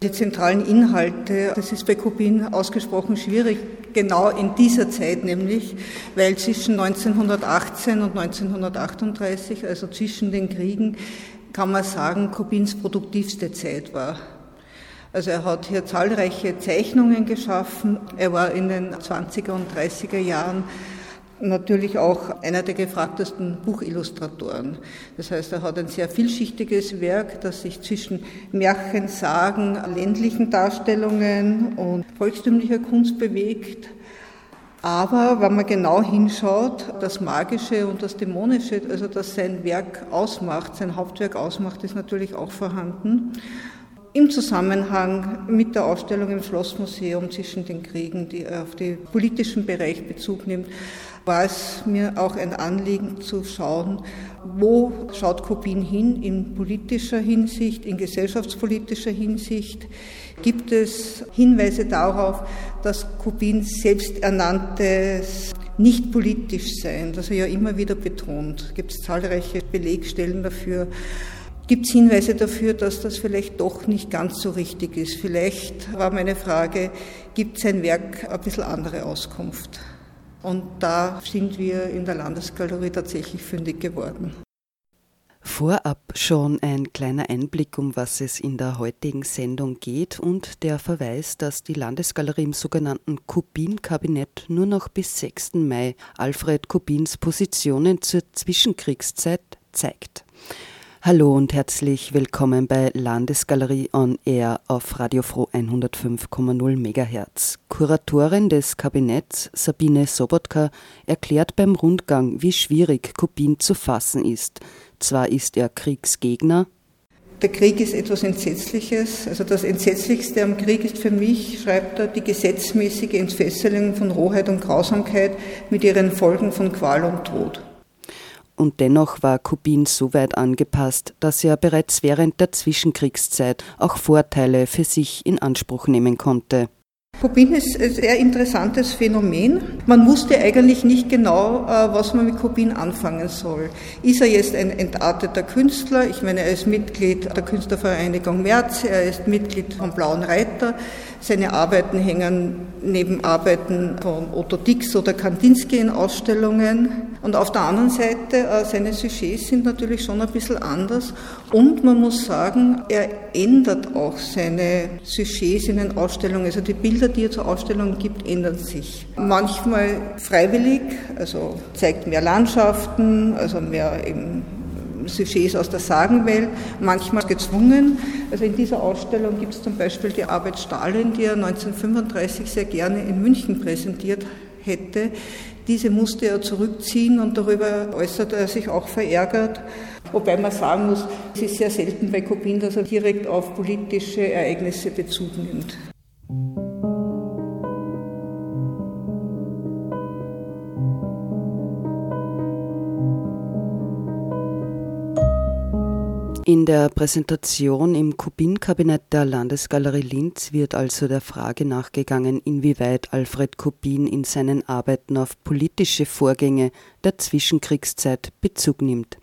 Die zentralen Inhalte, das ist bei Kubin ausgesprochen schwierig, genau in dieser Zeit nämlich, weil zwischen 1918 und 1938, also zwischen den Kriegen, kann man sagen, Kubins produktivste Zeit war. Also er hat hier zahlreiche Zeichnungen geschaffen. Er war in den 20er und 30er Jahren natürlich auch einer der gefragtesten Buchillustratoren. Das heißt, er hat ein sehr vielschichtiges Werk, das sich zwischen Märchen, Sagen, ländlichen Darstellungen und volkstümlicher Kunst bewegt. Aber wenn man genau hinschaut, das Magische und das Dämonische, also das sein Werk ausmacht, sein Hauptwerk ausmacht, ist natürlich auch vorhanden. Im Zusammenhang mit der Ausstellung im Schlossmuseum zwischen den Kriegen, die auf den politischen Bereich Bezug nimmt, war es mir auch ein Anliegen zu schauen, wo schaut Kubin hin in politischer Hinsicht, in gesellschaftspolitischer Hinsicht. Gibt es Hinweise darauf, dass Kubin selbsternanntes nicht politisch sein, das er ja immer wieder betont. Gibt es zahlreiche Belegstellen dafür. Gibt es Hinweise dafür, dass das vielleicht doch nicht ganz so richtig ist? Vielleicht war meine Frage, gibt sein Werk ein bisschen andere Auskunft? Und da sind wir in der Landesgalerie tatsächlich fündig geworden. Vorab schon ein kleiner Einblick, um was es in der heutigen Sendung geht und der Verweis, dass die Landesgalerie im sogenannten Kubin-Kabinett nur noch bis 6. Mai Alfred Kubins Positionen zur Zwischenkriegszeit zeigt. Hallo und herzlich willkommen bei Landesgalerie on Air auf Radio Froh 105,0 MHz. Kuratorin des Kabinetts Sabine Sobotka erklärt beim Rundgang, wie schwierig Kubin zu fassen ist. Zwar ist er Kriegsgegner, der Krieg ist etwas Entsetzliches. Also das Entsetzlichste am Krieg ist für mich, schreibt er, die gesetzmäßige Entfesselung von Rohheit und Grausamkeit mit ihren Folgen von Qual und Tod und dennoch war Kubin so weit angepasst, dass er bereits während der Zwischenkriegszeit auch Vorteile für sich in Anspruch nehmen konnte. Kubin ist ein sehr interessantes Phänomen. Man wusste eigentlich nicht genau, äh, was man mit Kubin anfangen soll. Ist er jetzt ein entarteter Künstler? Ich meine, er ist Mitglied der Künstlervereinigung Merz, er ist Mitglied vom Blauen Reiter. Seine Arbeiten hängen neben Arbeiten von Otto Dix oder Kandinsky in Ausstellungen. Und auf der anderen Seite, äh, seine Sujets sind natürlich schon ein bisschen anders. Und man muss sagen, er ändert auch seine Sujets in den Ausstellungen. Also die Bilder, die er zur Ausstellung gibt, ändern sich. Manchmal freiwillig, also zeigt mehr Landschaften, also mehr eben Sujets aus der Sagenwelt, manchmal gezwungen. Also in dieser Ausstellung gibt es zum Beispiel die Arbeit Stalin, die er 1935 sehr gerne in München präsentiert hätte. Diese musste er zurückziehen und darüber äußerte er sich auch verärgert. Wobei man sagen muss, es ist sehr selten bei Kopin, dass er direkt auf politische Ereignisse Bezug nimmt. In der Präsentation im Kubin-Kabinett der Landesgalerie Linz wird also der Frage nachgegangen, inwieweit Alfred Kubin in seinen Arbeiten auf politische Vorgänge der Zwischenkriegszeit Bezug nimmt.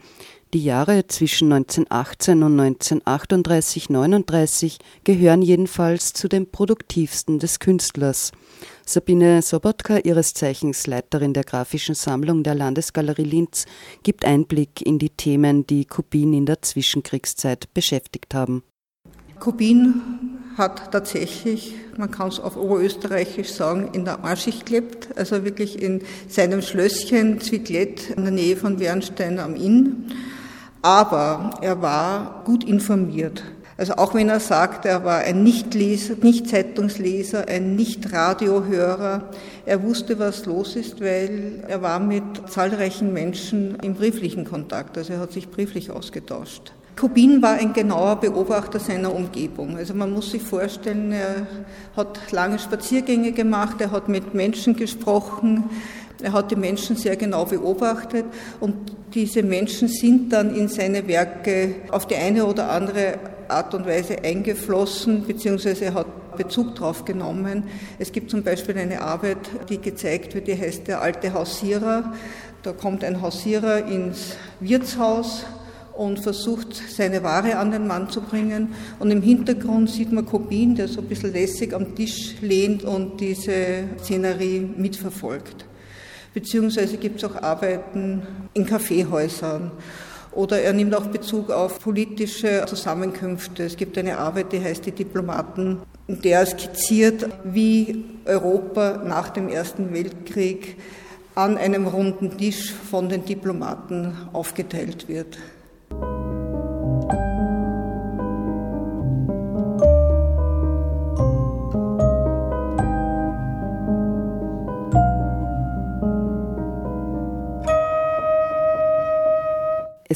Die Jahre zwischen 1918 und 1938-39 gehören jedenfalls zu den produktivsten des Künstlers. Sabine Sobotka, ihres Zeichens Leiterin der grafischen Sammlung der Landesgalerie Linz, gibt Einblick in die Themen, die Kubin in der Zwischenkriegszeit beschäftigt haben. Kubin hat tatsächlich, man kann es auf Oberösterreichisch sagen, in der Arschicht gelebt, also wirklich in seinem Schlösschen Zwiglett in der Nähe von Wernstein am Inn aber er war gut informiert. Also auch wenn er sagt, er war ein Nichtleser, Nicht-Zeitungsleser, ein Nicht-Radiohörer, er wusste, was los ist, weil er war mit zahlreichen Menschen im brieflichen Kontakt, also er hat sich brieflich ausgetauscht. Kubin war ein genauer Beobachter seiner Umgebung. Also man muss sich vorstellen, er hat lange Spaziergänge gemacht, er hat mit Menschen gesprochen, er hat die Menschen sehr genau beobachtet und diese Menschen sind dann in seine Werke auf die eine oder andere Art und Weise eingeflossen, beziehungsweise er hat Bezug drauf genommen. Es gibt zum Beispiel eine Arbeit, die gezeigt wird, die heißt Der alte Hausierer. Da kommt ein Hausierer ins Wirtshaus und versucht, seine Ware an den Mann zu bringen. Und im Hintergrund sieht man Kobin, der so ein bisschen lässig am Tisch lehnt und diese Szenerie mitverfolgt. Beziehungsweise gibt es auch Arbeiten in Kaffeehäusern. Oder er nimmt auch Bezug auf politische Zusammenkünfte. Es gibt eine Arbeit, die heißt Die Diplomaten, in der er skizziert, wie Europa nach dem Ersten Weltkrieg an einem runden Tisch von den Diplomaten aufgeteilt wird.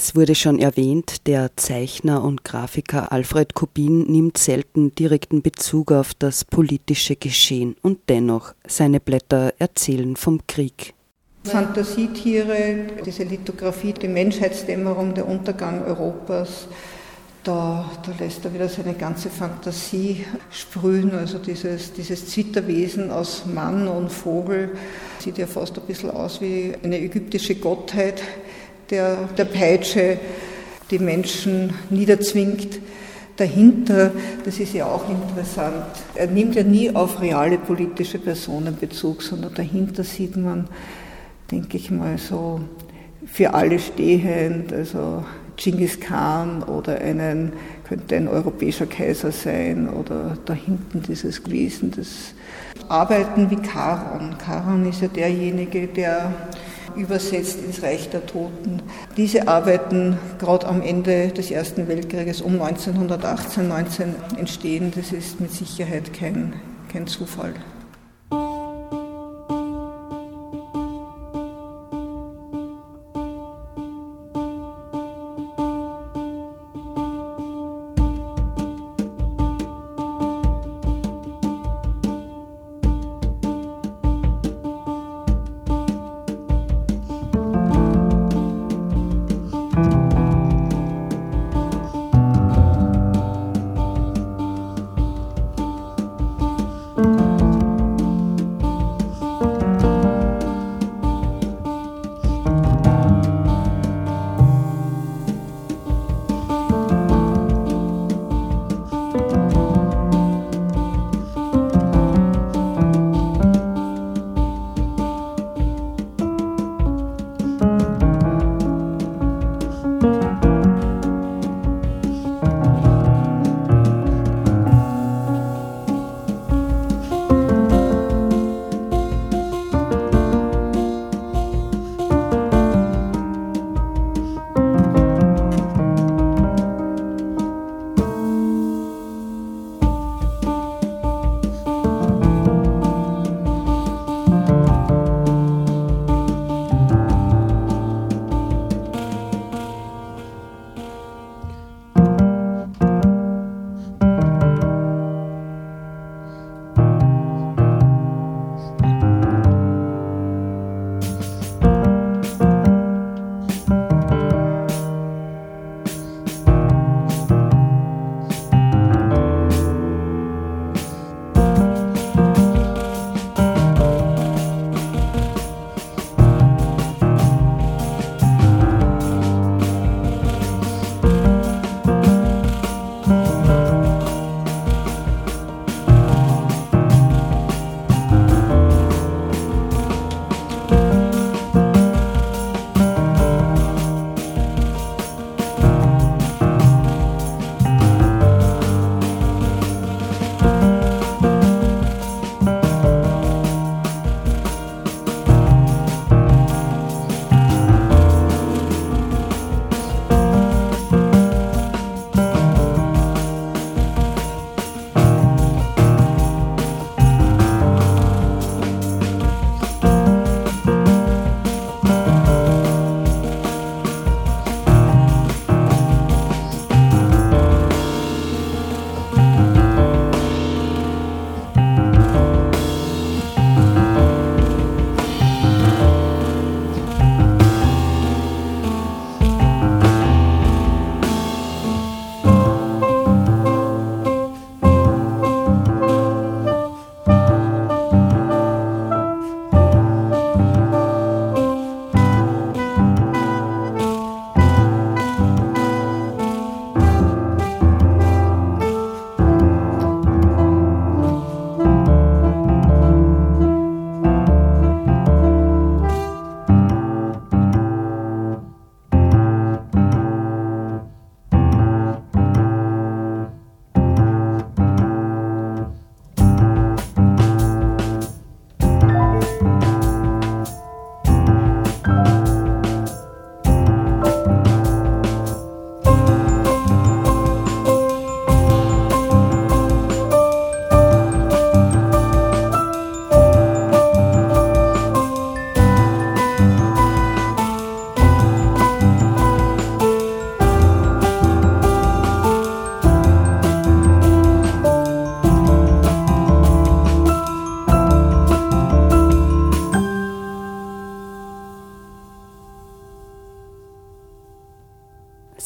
Es wurde schon erwähnt, der Zeichner und Grafiker Alfred Kubin nimmt selten direkten Bezug auf das politische Geschehen und dennoch seine Blätter erzählen vom Krieg. Fantasietiere, diese Lithografie, die Menschheitsdämmerung, der Untergang Europas, da, da, lässt er wieder seine ganze Fantasie sprühen. Also dieses, dieses Zwitterwesen aus Mann und Vogel sieht ja fast ein bisschen aus wie eine ägyptische Gottheit, der der Peitsche die Menschen niederzwingt. Dahinter, das ist ja auch interessant, er nimmt ja nie auf reale politische Personen Bezug, sondern dahinter sieht man denke ich mal, so für alle stehend, also Genghis Khan oder einen, könnte ein europäischer Kaiser sein oder da hinten dieses Wesen, das Arbeiten wie Charon. Charon ist ja derjenige, der übersetzt ins Reich der Toten. Diese Arbeiten, gerade am Ende des Ersten Weltkrieges um 1918, 19 entstehen, das ist mit Sicherheit kein, kein Zufall.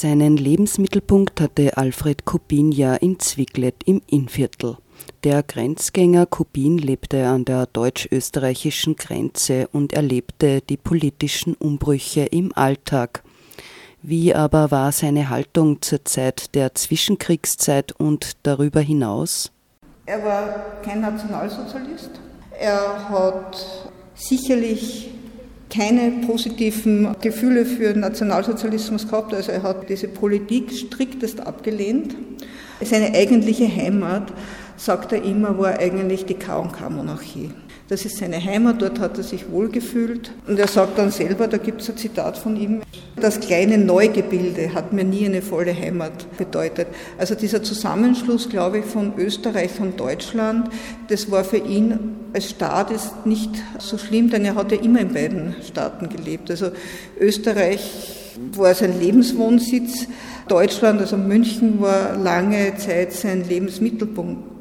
Seinen Lebensmittelpunkt hatte Alfred Kubin ja in Zwicklet im Innviertel. Der Grenzgänger Kubin lebte an der deutsch-österreichischen Grenze und erlebte die politischen Umbrüche im Alltag. Wie aber war seine Haltung zur Zeit der Zwischenkriegszeit und darüber hinaus? Er war kein Nationalsozialist. Er hat sicherlich keine positiven Gefühle für Nationalsozialismus gehabt. Also er hat diese Politik striktest abgelehnt. Seine eigentliche Heimat, sagt er immer, war eigentlich die K&K-Monarchie. Das ist seine Heimat, dort hat er sich wohlgefühlt. Und er sagt dann selber, da gibt es ein Zitat von ihm, das kleine Neugebilde hat mir nie eine volle Heimat bedeutet. Also dieser Zusammenschluss, glaube ich, von Österreich und Deutschland, das war für ihn als Staat ist nicht so schlimm, denn er hat ja immer in beiden Staaten gelebt. Also Österreich war sein Lebenswohnsitz, Deutschland, also München, war lange Zeit sein Lebensmittelpunkt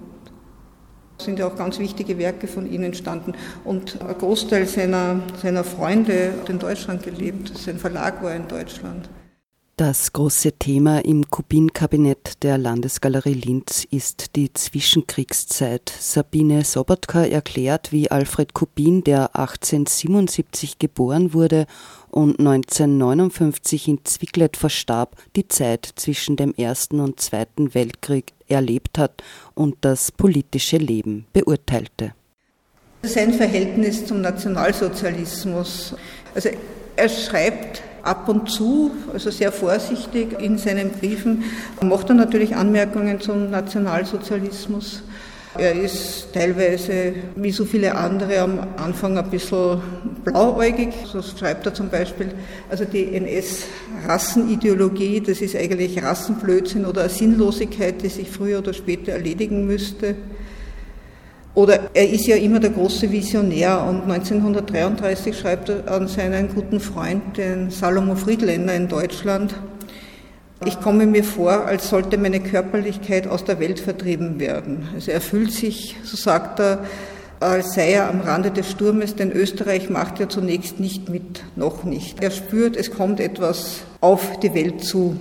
sind ja auch ganz wichtige Werke von ihm entstanden. Und ein Großteil seiner, seiner Freunde hat in Deutschland gelebt. Sein Verlag war in Deutschland. Das große Thema im Kubin-Kabinett der Landesgalerie Linz ist die Zwischenkriegszeit. Sabine Sobotka erklärt, wie Alfred Kubin, der 1877 geboren wurde und 1959 in Zwicklet verstarb, die Zeit zwischen dem Ersten und Zweiten Weltkrieg erlebt hat und das politische Leben beurteilte. Sein Verhältnis zum Nationalsozialismus. Also er schreibt ab und zu, also sehr vorsichtig in seinen Briefen, macht er natürlich Anmerkungen zum Nationalsozialismus. Er ist teilweise, wie so viele andere, am Anfang ein bisschen blauäugig. So schreibt er zum Beispiel, also die NS-Rassenideologie, das ist eigentlich Rassenblödsinn oder eine Sinnlosigkeit, die sich früher oder später erledigen müsste. Oder er ist ja immer der große Visionär und 1933 schreibt er an seinen guten Freund, den Salomo Friedländer in Deutschland, ich komme mir vor, als sollte meine Körperlichkeit aus der Welt vertrieben werden. Also er fühlt sich, so sagt er, als sei er am Rande des Sturmes, denn Österreich macht ja zunächst nicht mit, noch nicht. Er spürt, es kommt etwas auf die Welt zu.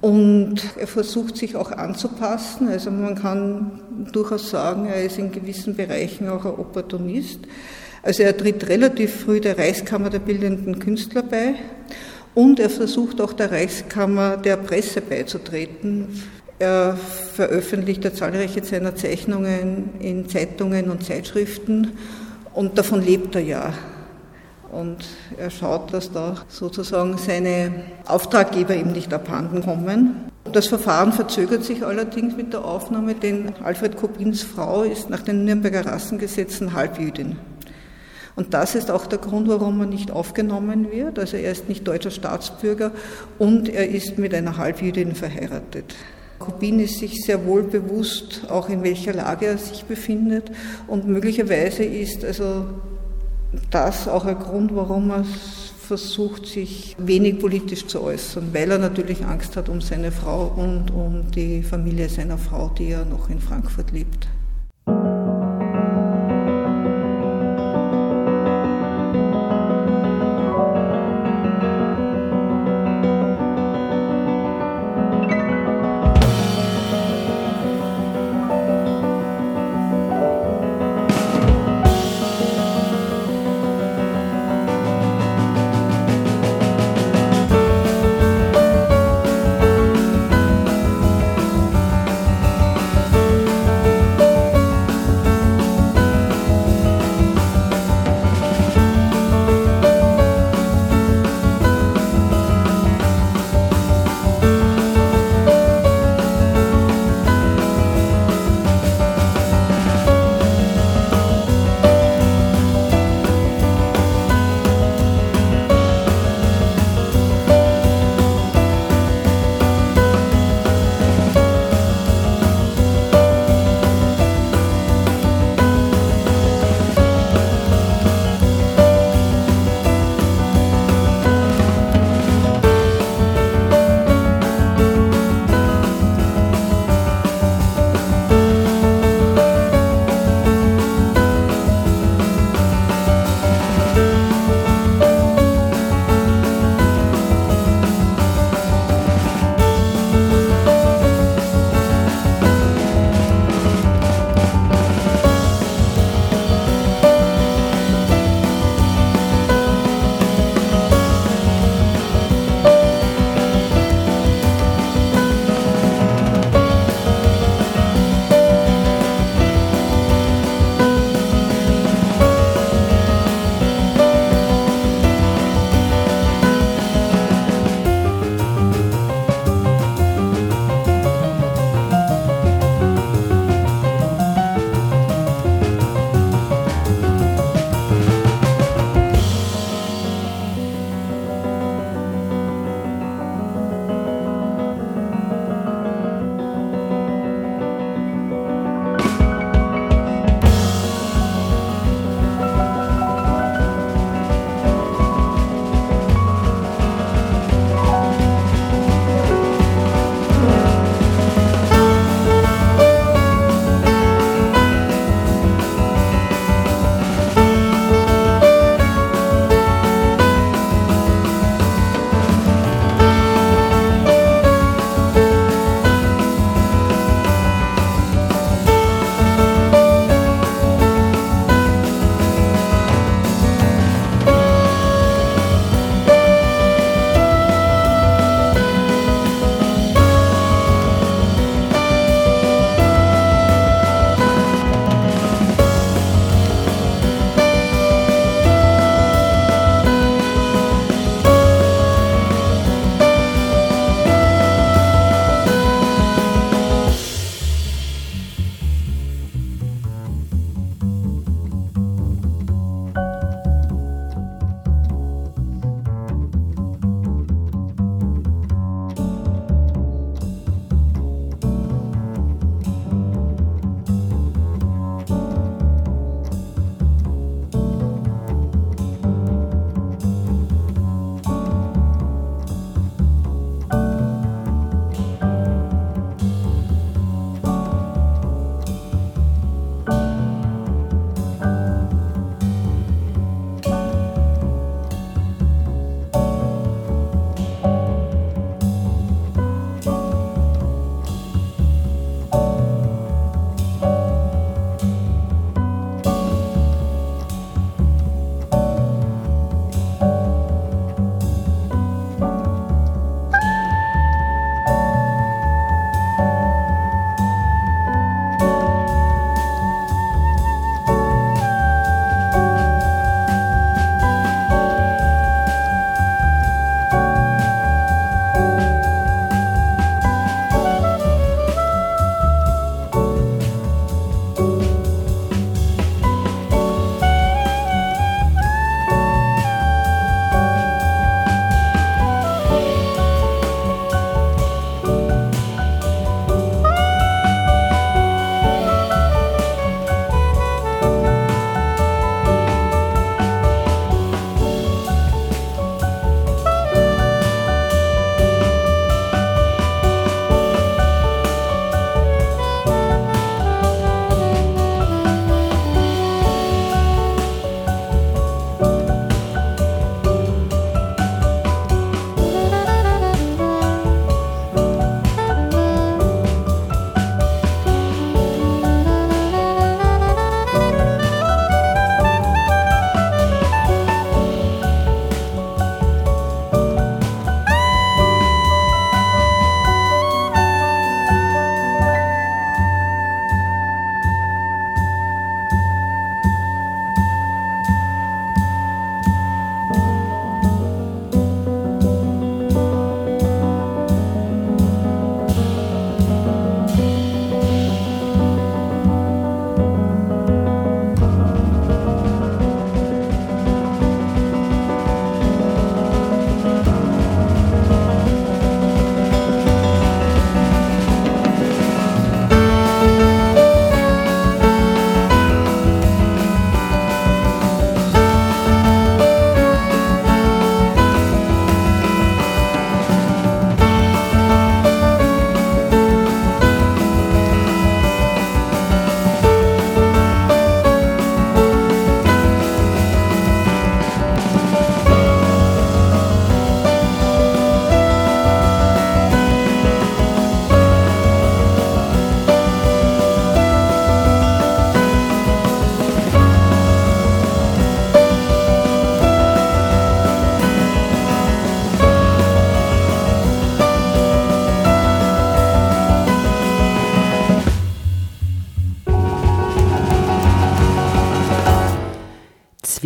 Und er versucht sich auch anzupassen. Also man kann durchaus sagen, er ist in gewissen Bereichen auch ein Opportunist. Also er tritt relativ früh der Reichskammer der bildenden Künstler bei und er versucht auch der Reichskammer der Presse beizutreten. Er veröffentlicht zahlreiche seiner Zeichnungen in Zeitungen und Zeitschriften und davon lebt er ja. Und er schaut, dass da sozusagen seine Auftraggeber ihm nicht abhanden kommen. Das Verfahren verzögert sich allerdings mit der Aufnahme, denn Alfred Kopins Frau ist nach den Nürnberger Rassengesetzen Halbjüdin. Und das ist auch der Grund, warum er nicht aufgenommen wird. Also er ist nicht deutscher Staatsbürger und er ist mit einer Halbjüdin verheiratet. Kubin ist sich sehr wohl bewusst, auch in welcher Lage er sich befindet. Und möglicherweise ist also das auch ein Grund, warum er versucht, sich wenig politisch zu äußern, weil er natürlich Angst hat um seine Frau und um die Familie seiner Frau, die ja noch in Frankfurt lebt.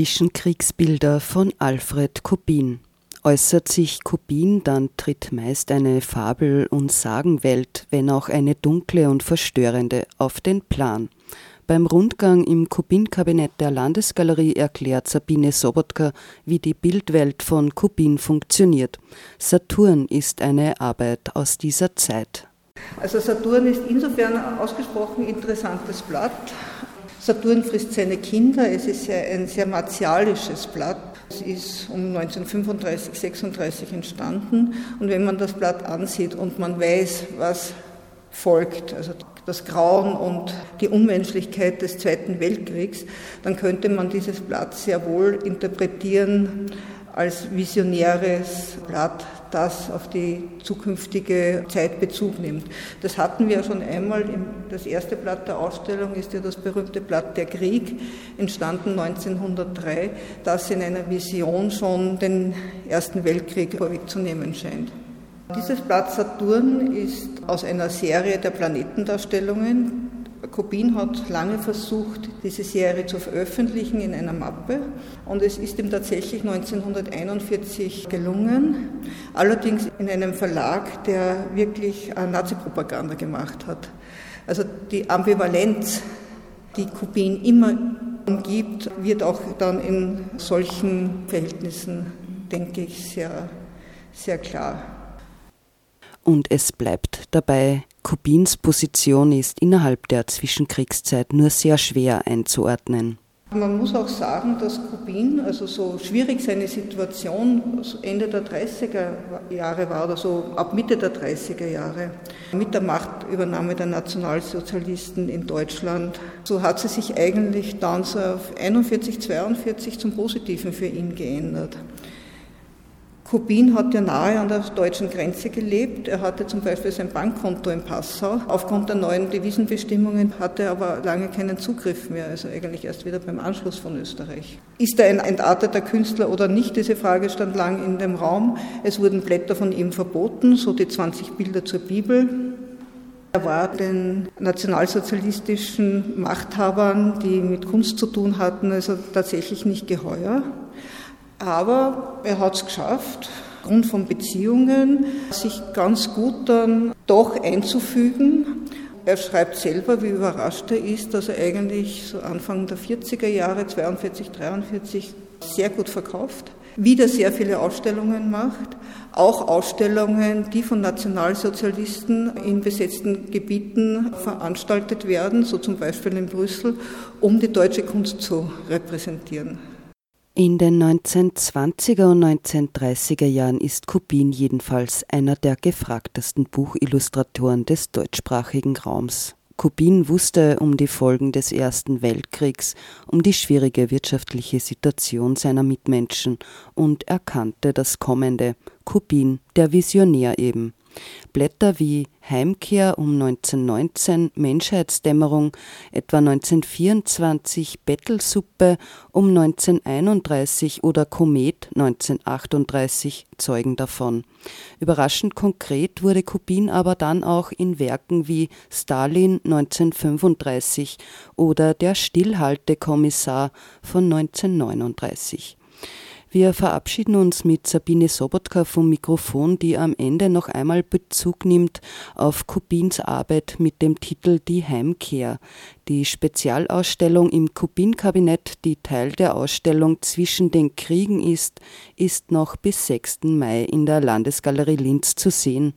Zwischenkriegsbilder von Alfred Kubin. Äußert sich Kubin, dann tritt meist eine Fabel- und Sagenwelt, wenn auch eine dunkle und verstörende, auf den Plan. Beim Rundgang im Kubin-Kabinett der Landesgalerie erklärt Sabine Sobotka, wie die Bildwelt von Kubin funktioniert. Saturn ist eine Arbeit aus dieser Zeit. Also Saturn ist insofern ein ausgesprochen interessantes Blatt. Saturn frisst seine Kinder. Es ist ein sehr martialisches Blatt. Es ist um 1935, 36 entstanden. Und wenn man das Blatt ansieht und man weiß, was folgt, also das Grauen und die Unmenschlichkeit des Zweiten Weltkriegs, dann könnte man dieses Blatt sehr wohl interpretieren als visionäres Blatt, das auf die zukünftige Zeit Bezug nimmt. Das hatten wir schon einmal. Das erste Blatt der Ausstellung ist ja das berühmte Blatt Der Krieg, entstanden 1903, das in einer Vision schon den Ersten Weltkrieg vorwegzunehmen scheint. Dieses Blatt Saturn ist aus einer Serie der Planetendarstellungen Kubin hat lange versucht, diese Serie zu veröffentlichen in einer Mappe und es ist ihm tatsächlich 1941 gelungen, allerdings in einem Verlag, der wirklich Nazi-Propaganda gemacht hat. Also die Ambivalenz, die Kubin immer umgibt, wird auch dann in solchen Verhältnissen, denke ich, sehr, sehr klar. Und es bleibt dabei, Kubins Position ist innerhalb der Zwischenkriegszeit nur sehr schwer einzuordnen. Man muss auch sagen, dass Kubin, also so schwierig seine Situation Ende der 30er Jahre war oder so ab Mitte der 30er Jahre, mit der Machtübernahme der Nationalsozialisten in Deutschland, so hat sie sich eigentlich dann so auf 41, 42 zum Positiven für ihn geändert. Kubin hat ja nahe an der deutschen Grenze gelebt. Er hatte zum Beispiel sein Bankkonto in Passau. Aufgrund der neuen Devisenbestimmungen hatte er aber lange keinen Zugriff mehr, also eigentlich erst wieder beim Anschluss von Österreich. Ist er ein entarteter Künstler oder nicht? Diese Frage stand lang in dem Raum. Es wurden Blätter von ihm verboten, so die 20 Bilder zur Bibel. Er war den nationalsozialistischen Machthabern, die mit Kunst zu tun hatten, also tatsächlich nicht geheuer. Aber er hat es geschafft, aufgrund von Beziehungen, sich ganz gut dann doch einzufügen. Er schreibt selber, wie überrascht er ist, dass er eigentlich so Anfang der 40er Jahre, 42, 43, sehr gut verkauft, wieder sehr viele Ausstellungen macht, auch Ausstellungen, die von Nationalsozialisten in besetzten Gebieten veranstaltet werden, so zum Beispiel in Brüssel, um die deutsche Kunst zu repräsentieren. In den 1920er und 1930er Jahren ist Kubin jedenfalls einer der gefragtesten Buchillustratoren des deutschsprachigen Raums. Kubin wusste um die Folgen des Ersten Weltkriegs, um die schwierige wirtschaftliche Situation seiner Mitmenschen und erkannte das Kommende. Kubin, der Visionär eben. Blätter wie Heimkehr um 1919, Menschheitsdämmerung etwa 1924, Bettelsuppe um 1931 oder Komet 1938 zeugen davon. Überraschend konkret wurde Kubin aber dann auch in Werken wie Stalin 1935 oder Der Stillhaltekommissar von 1939. Wir verabschieden uns mit Sabine Sobotka vom Mikrofon, die am Ende noch einmal Bezug nimmt auf Kubins Arbeit mit dem Titel Die Heimkehr. Die Spezialausstellung im Kubin-Kabinett, die Teil der Ausstellung Zwischen den Kriegen ist, ist noch bis 6. Mai in der Landesgalerie Linz zu sehen.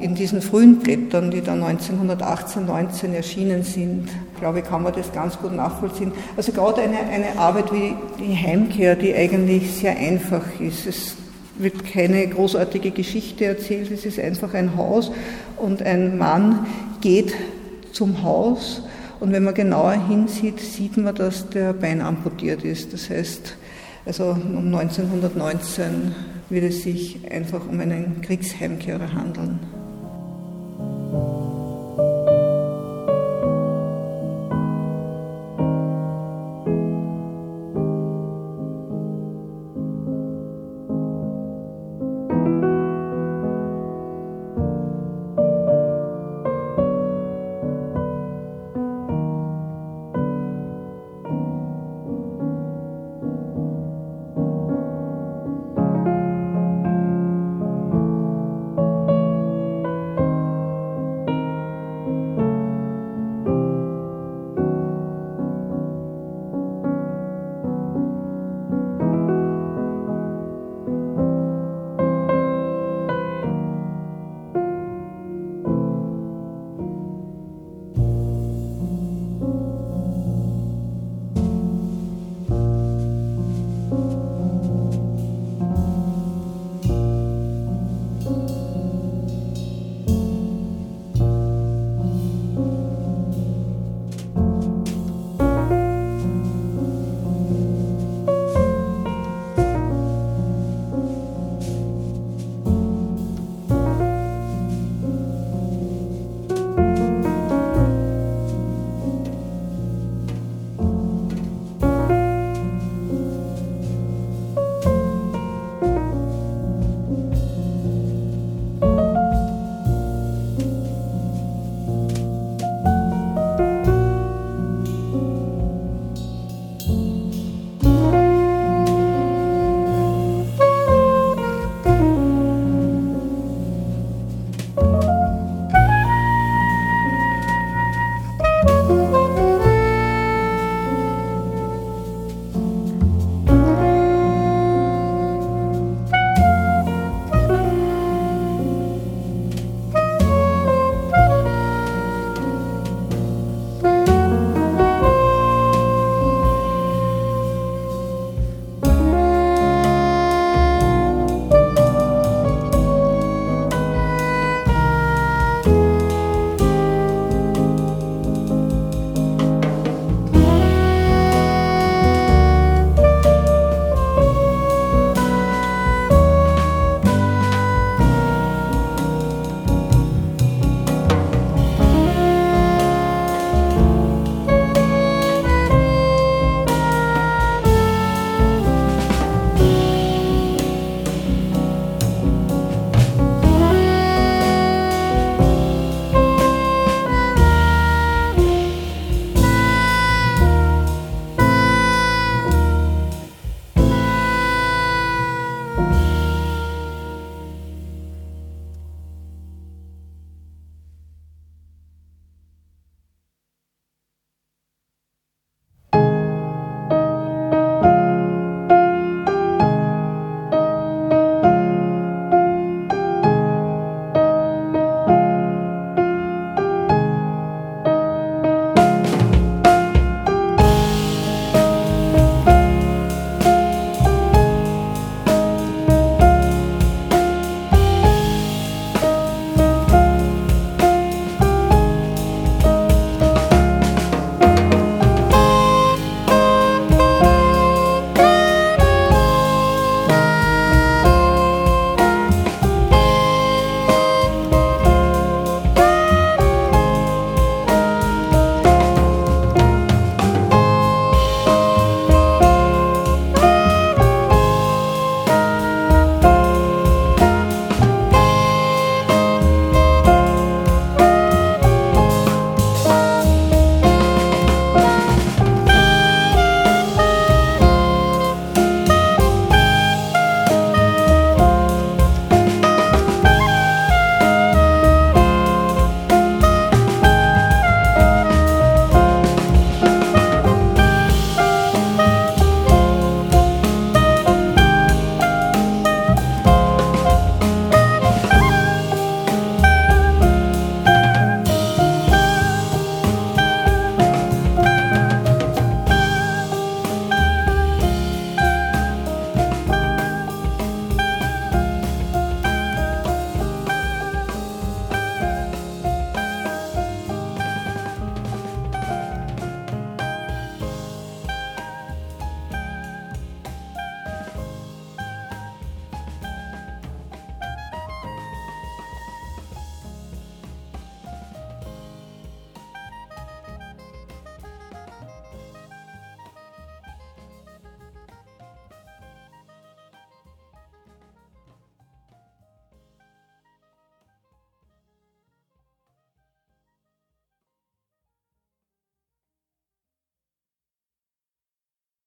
In diesen frühen Blättern, die dann 1918, 19 erschienen sind, glaube ich, kann man das ganz gut nachvollziehen. Also gerade eine, eine Arbeit wie die Heimkehr, die eigentlich sehr einfach ist. Es wird keine großartige Geschichte erzählt, es ist einfach ein Haus und ein Mann geht zum Haus und wenn man genauer hinsieht, sieht man, dass der Bein amputiert ist. Das heißt, also um 1919 wird es sich einfach um einen Kriegsheimkehrer handeln.